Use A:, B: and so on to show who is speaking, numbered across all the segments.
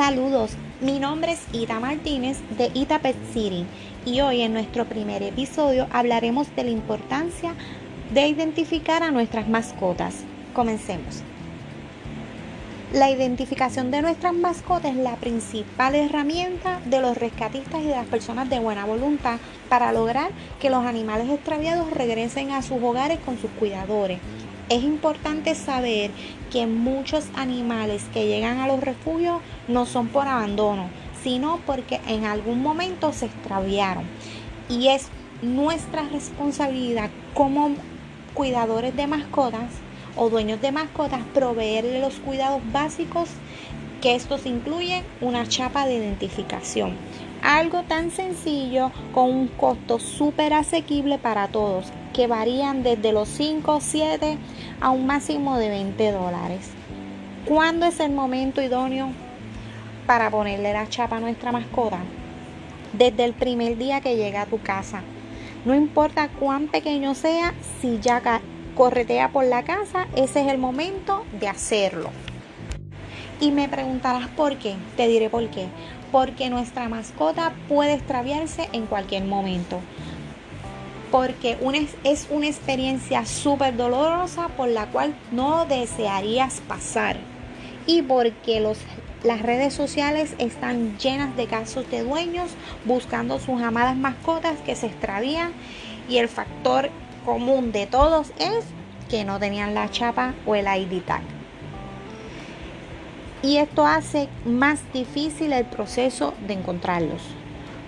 A: Saludos, mi nombre es Ita Martínez de Ita Pet City y hoy en nuestro primer episodio hablaremos de la importancia de identificar a nuestras mascotas. Comencemos. La identificación de nuestras mascotas es la principal herramienta de los rescatistas y de las personas de buena voluntad para lograr que los animales extraviados regresen a sus hogares con sus cuidadores. Es importante saber que muchos animales que llegan a los refugios no son por abandono, sino porque en algún momento se extraviaron. Y es nuestra responsabilidad como cuidadores de mascotas o dueños de mascotas proveerle los cuidados básicos que estos incluyen una chapa de identificación. Algo tan sencillo con un costo súper asequible para todos, que varían desde los 5, 7 a un máximo de 20 dólares. ¿Cuándo es el momento idóneo para ponerle la chapa a nuestra mascota? Desde el primer día que llega a tu casa. No importa cuán pequeño sea, si ya corretea por la casa, ese es el momento de hacerlo. Y me preguntarás por qué. Te diré por qué. Porque nuestra mascota puede extraviarse en cualquier momento. Porque es una experiencia súper dolorosa por la cual no desearías pasar. Y porque las redes sociales están llenas de casos de dueños buscando sus amadas mascotas que se extravían. Y el factor común de todos es que no tenían la chapa o el ID tag. Y esto hace más difícil el proceso de encontrarlos.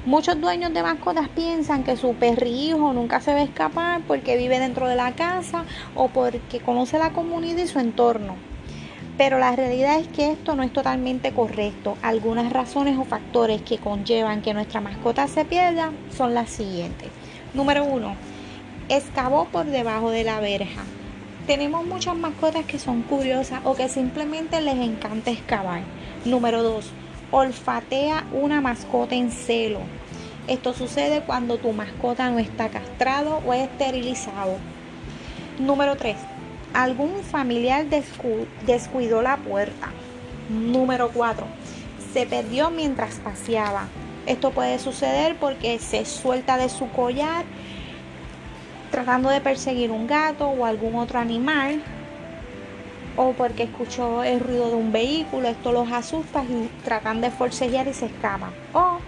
A: Muchos dueños de mascotas piensan que su perrijo nunca se va a escapar porque vive dentro de la casa o porque conoce la comunidad y su entorno. Pero la realidad es que esto no es totalmente correcto. Algunas razones o factores que conllevan que nuestra mascota se pierda son las siguientes. Número uno, excavó por debajo de la verja. Tenemos muchas mascotas que son curiosas o que simplemente les encanta excavar. Número 2. Olfatea una mascota en celo. Esto sucede cuando tu mascota no está castrado o esterilizado. Número 3. Algún familiar descuidó la puerta. Número 4. Se perdió mientras paseaba. Esto puede suceder porque se suelta de su collar tratando de perseguir un gato o algún otro animal o porque escuchó el ruido de un vehículo, esto los asusta y tratan de forcejear y se escapan. O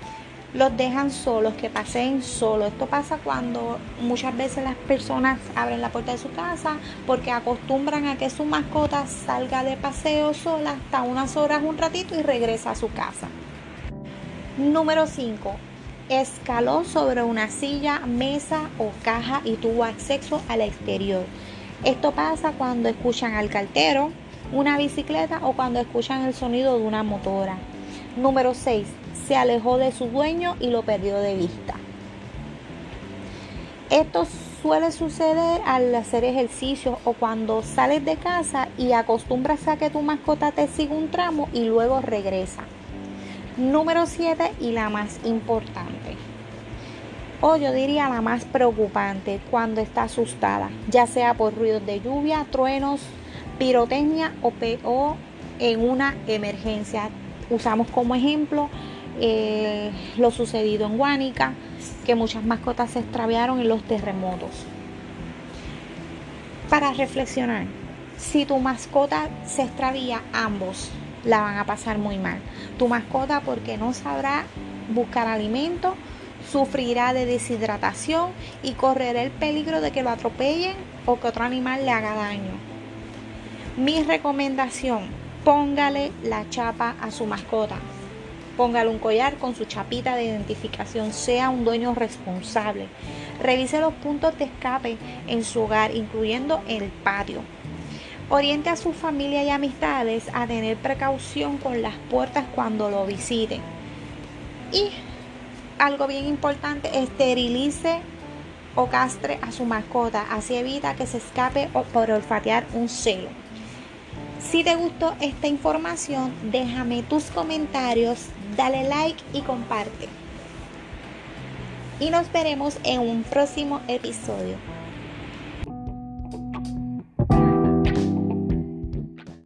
A: los dejan solos, que pasen solos. Esto pasa cuando muchas veces las personas abren la puerta de su casa porque acostumbran a que su mascota salga de paseo sola hasta unas horas, un ratito y regresa a su casa. Número 5 escaló sobre una silla, mesa o caja y tuvo acceso al exterior. Esto pasa cuando escuchan al cartero, una bicicleta o cuando escuchan el sonido de una motora. Número 6. Se alejó de su dueño y lo perdió de vista. Esto suele suceder al hacer ejercicio o cuando sales de casa y acostumbras a que tu mascota te siga un tramo y luego regresa. Número 7 y la más importante. O yo diría la más preocupante cuando está asustada, ya sea por ruidos de lluvia, truenos, pirotecnia o, o en una emergencia. Usamos como ejemplo eh, lo sucedido en Guánica, que muchas mascotas se extraviaron en los terremotos. Para reflexionar, si tu mascota se extravía, ambos la van a pasar muy mal. Tu mascota porque no sabrá buscar alimento, sufrirá de deshidratación y correrá el peligro de que lo atropellen o que otro animal le haga daño. Mi recomendación, póngale la chapa a su mascota. Póngale un collar con su chapita de identificación, sea un dueño responsable. Revise los puntos de escape en su hogar, incluyendo el patio. Oriente a su familia y amistades a tener precaución con las puertas cuando lo visiten. Y algo bien importante, esterilice o castre a su mascota, así evita que se escape por olfatear un celo. Si te gustó esta información, déjame tus comentarios, dale like y comparte. Y nos veremos en un próximo episodio.